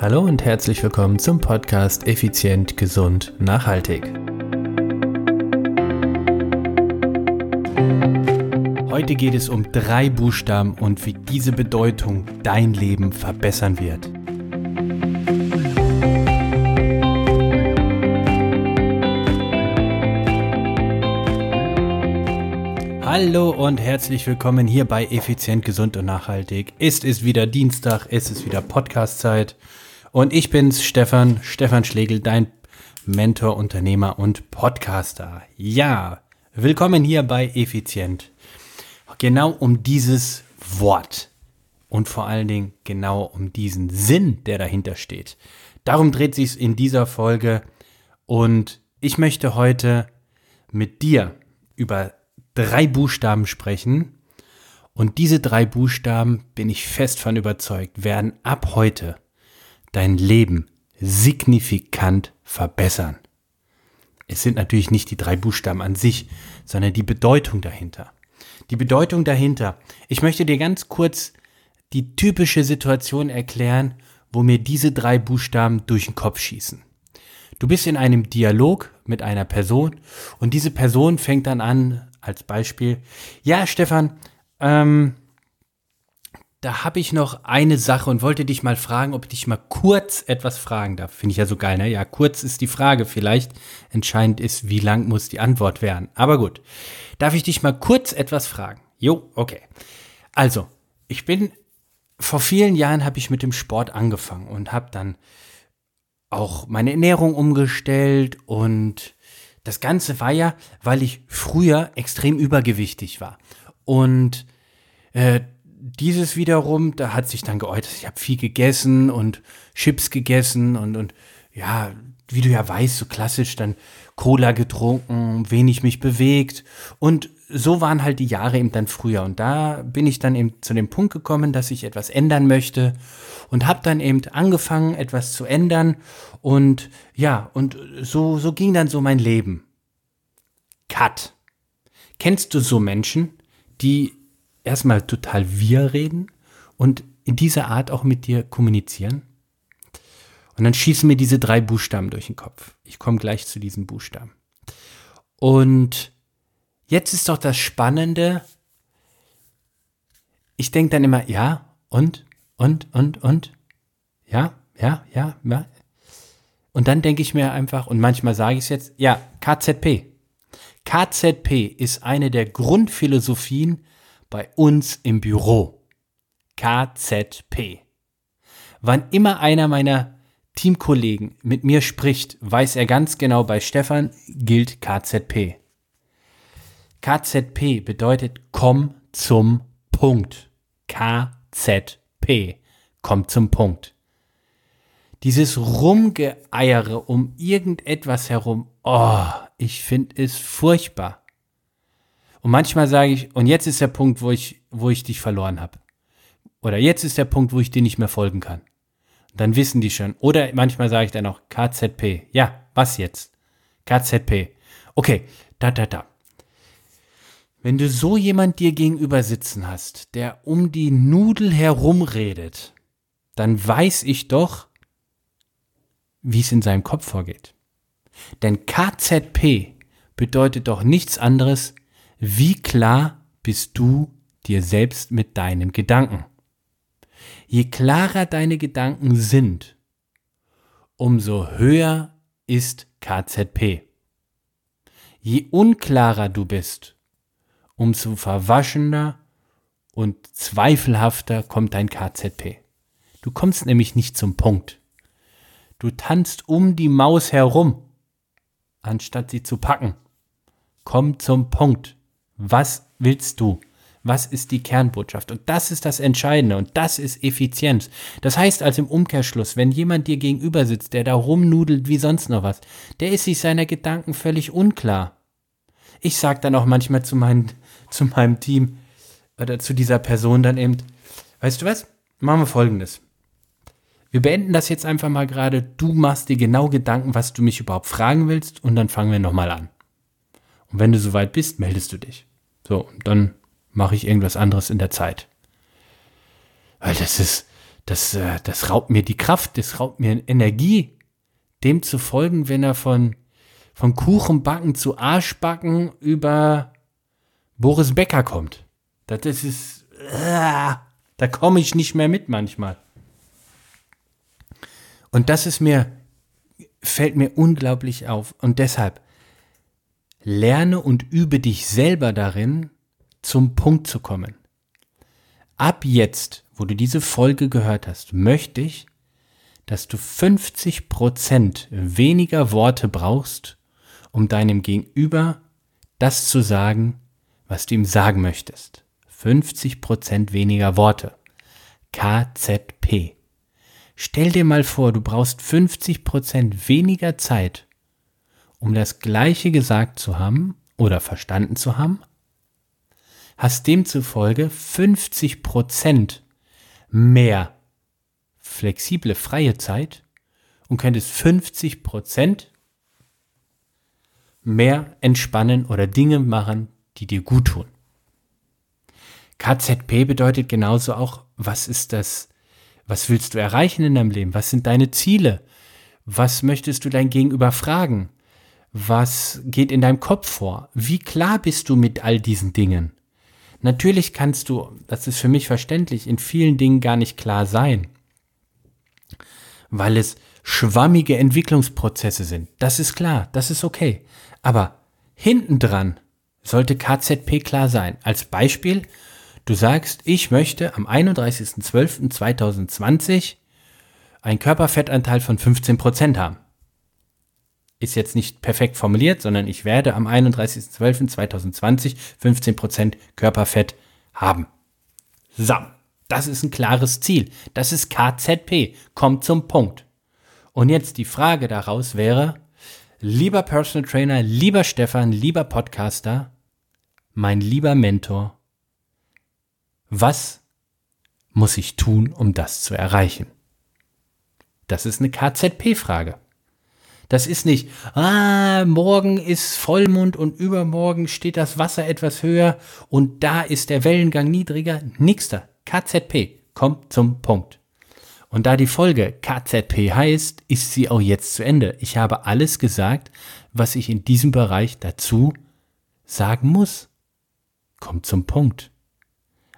Hallo und herzlich willkommen zum Podcast Effizient, Gesund, Nachhaltig. Heute geht es um drei Buchstaben und wie diese Bedeutung dein Leben verbessern wird. Hallo und herzlich willkommen hier bei Effizient, Gesund und Nachhaltig. Es ist wieder Dienstag, es ist wieder Podcastzeit und ich bin's, Stefan, Stefan Schlegel, dein Mentor, Unternehmer und Podcaster. Ja, willkommen hier bei Effizient. Genau um dieses Wort und vor allen Dingen genau um diesen Sinn, der dahinter steht. Darum dreht sich's in dieser Folge und ich möchte heute mit dir über drei Buchstaben sprechen. Und diese drei Buchstaben, bin ich fest von überzeugt, werden ab heute dein Leben signifikant verbessern. Es sind natürlich nicht die drei Buchstaben an sich, sondern die Bedeutung dahinter. Die Bedeutung dahinter. Ich möchte dir ganz kurz die typische Situation erklären, wo mir diese drei Buchstaben durch den Kopf schießen. Du bist in einem Dialog mit einer Person und diese Person fängt dann an, als Beispiel, ja, Stefan, ähm, da habe ich noch eine Sache und wollte dich mal fragen, ob ich dich mal kurz etwas fragen darf. Finde ich ja so geil, ne? Ja, kurz ist die Frage vielleicht. Entscheidend ist, wie lang muss die Antwort werden. Aber gut. Darf ich dich mal kurz etwas fragen? Jo, okay. Also, ich bin, vor vielen Jahren habe ich mit dem Sport angefangen und habe dann auch meine Ernährung umgestellt und das Ganze war ja, weil ich früher extrem übergewichtig war. Und äh, dieses wiederum, da hat sich dann geäußert, ich habe viel gegessen und Chips gegessen und, und ja, wie du ja weißt, so klassisch dann Cola getrunken, wenig mich bewegt und so waren halt die Jahre eben dann früher und da bin ich dann eben zu dem Punkt gekommen, dass ich etwas ändern möchte und habe dann eben angefangen, etwas zu ändern und ja, und so, so ging dann so mein Leben. Cut. Kennst du so Menschen, die erstmal total wir reden und in dieser Art auch mit dir kommunizieren. Und dann schießen mir diese drei Buchstaben durch den Kopf. Ich komme gleich zu diesen Buchstaben. Und jetzt ist doch das Spannende. Ich denke dann immer, ja, und, und, und, und. Ja, ja, ja, ja. Und dann denke ich mir einfach, und manchmal sage ich es jetzt, ja, KZP. KZP ist eine der Grundphilosophien bei uns im Büro. KZP. Wann immer einer meiner Teamkollegen mit mir spricht, weiß er ganz genau, bei Stefan gilt KZP. KZP bedeutet komm zum Punkt. KZP. Komm zum Punkt. Dieses Rumgeeiere um irgendetwas herum, oh, ich finde es furchtbar. Und manchmal sage ich, und jetzt ist der Punkt, wo ich, wo ich dich verloren habe. Oder jetzt ist der Punkt, wo ich dir nicht mehr folgen kann. dann wissen die schon. Oder manchmal sage ich dann auch KZP. Ja, was jetzt? KZP. Okay, da, da, da. Wenn du so jemand dir gegenüber sitzen hast, der um die Nudel herumredet, dann weiß ich doch, wie es in seinem Kopf vorgeht. Denn KZP bedeutet doch nichts anderes wie klar bist du dir selbst mit deinen Gedanken? Je klarer deine Gedanken sind, umso höher ist KZP. Je unklarer du bist, umso verwaschener und zweifelhafter kommt dein KZP. Du kommst nämlich nicht zum Punkt. Du tanzt um die Maus herum, anstatt sie zu packen. Komm zum Punkt. Was willst du? Was ist die Kernbotschaft? Und das ist das Entscheidende und das ist Effizienz. Das heißt also im Umkehrschluss, wenn jemand dir gegenüber sitzt, der da rumnudelt wie sonst noch was, der ist sich seiner Gedanken völlig unklar. Ich sage dann auch manchmal zu, mein, zu meinem Team oder zu dieser Person dann eben, weißt du was? Machen wir folgendes. Wir beenden das jetzt einfach mal gerade. Du machst dir genau Gedanken, was du mich überhaupt fragen willst und dann fangen wir nochmal an. Und wenn du soweit bist, meldest du dich. So, dann mache ich irgendwas anderes in der Zeit. Weil das ist, das, äh, das raubt mir die Kraft, das raubt mir Energie, dem zu folgen, wenn er von, von Kuchenbacken zu Arschbacken über Boris Becker kommt. Das ist, äh, da komme ich nicht mehr mit manchmal. Und das ist mir, fällt mir unglaublich auf. Und deshalb, lerne und übe dich selber darin, zum Punkt zu kommen. Ab jetzt, wo du diese Folge gehört hast, möchte ich, dass du 50% weniger Worte brauchst, um deinem Gegenüber das zu sagen, was du ihm sagen möchtest. 50% weniger Worte. KZP. Stell dir mal vor, du brauchst 50% weniger Zeit, um das Gleiche gesagt zu haben oder verstanden zu haben, hast demzufolge 50% mehr flexible freie Zeit und könntest 50% mehr entspannen oder Dinge machen, die dir gut tun. KZP bedeutet genauso auch, was ist das, was willst du erreichen in deinem Leben? Was sind deine Ziele? Was möchtest du dein Gegenüber fragen? Was geht in deinem Kopf vor? Wie klar bist du mit all diesen Dingen? Natürlich kannst du, das ist für mich verständlich, in vielen Dingen gar nicht klar sein, weil es schwammige Entwicklungsprozesse sind. Das ist klar, das ist okay. Aber hintendran sollte KZP klar sein. Als Beispiel, du sagst, ich möchte am 31.12.2020 einen Körperfettanteil von 15% haben ist jetzt nicht perfekt formuliert, sondern ich werde am 31.12.2020 15% Körperfett haben. So, das ist ein klares Ziel. Das ist KZP. Kommt zum Punkt. Und jetzt die Frage daraus wäre, lieber Personal Trainer, lieber Stefan, lieber Podcaster, mein lieber Mentor, was muss ich tun, um das zu erreichen? Das ist eine KZP-Frage. Das ist nicht, ah, morgen ist Vollmond und übermorgen steht das Wasser etwas höher und da ist der Wellengang niedriger. Nix da. KZP kommt zum Punkt. Und da die Folge KZP heißt, ist sie auch jetzt zu Ende. Ich habe alles gesagt, was ich in diesem Bereich dazu sagen muss. Kommt zum Punkt.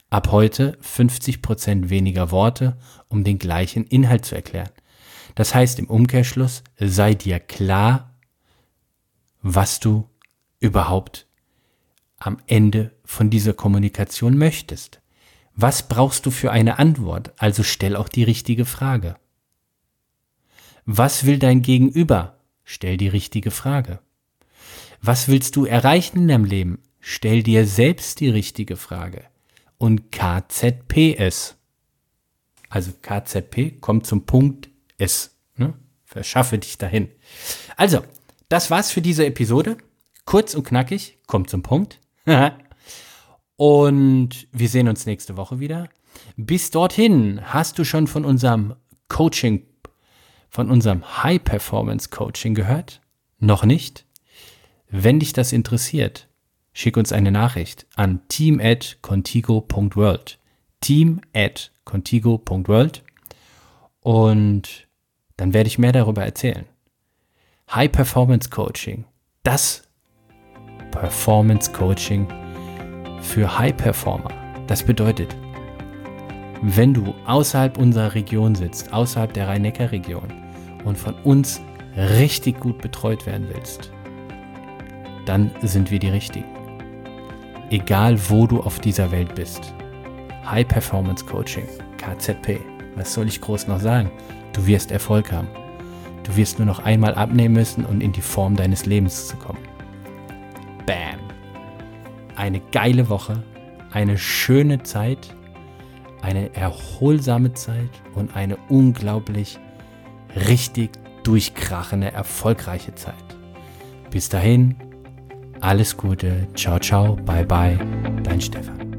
Ab heute 50% weniger Worte, um den gleichen Inhalt zu erklären. Das heißt im Umkehrschluss, sei dir klar, was du überhaupt am Ende von dieser Kommunikation möchtest. Was brauchst du für eine Antwort? Also stell auch die richtige Frage. Was will dein Gegenüber? Stell die richtige Frage. Was willst du erreichen in deinem Leben? Stell dir selbst die richtige Frage. Und KZPS. Also KZP kommt zum Punkt es. Ne? Verschaffe dich dahin. Also, das war's für diese Episode. Kurz und knackig, kommt zum Punkt. und wir sehen uns nächste Woche wieder. Bis dorthin hast du schon von unserem Coaching, von unserem High Performance Coaching gehört? Noch nicht? Wenn dich das interessiert, schick uns eine Nachricht an team at contigo.world. Team at contigo.world. Und dann werde ich mehr darüber erzählen. High Performance Coaching, das Performance Coaching für High Performer. Das bedeutet, wenn du außerhalb unserer Region sitzt, außerhalb der Rhein-Neckar-Region und von uns richtig gut betreut werden willst, dann sind wir die Richtigen. Egal wo du auf dieser Welt bist. High Performance Coaching, KZP. Was soll ich groß noch sagen? Du wirst Erfolg haben. Du wirst nur noch einmal abnehmen müssen und in die Form deines Lebens zu kommen. Bam. Eine geile Woche, eine schöne Zeit, eine erholsame Zeit und eine unglaublich richtig durchkrachende, erfolgreiche Zeit. Bis dahin, alles Gute, ciao, ciao, bye, bye, dein Stefan.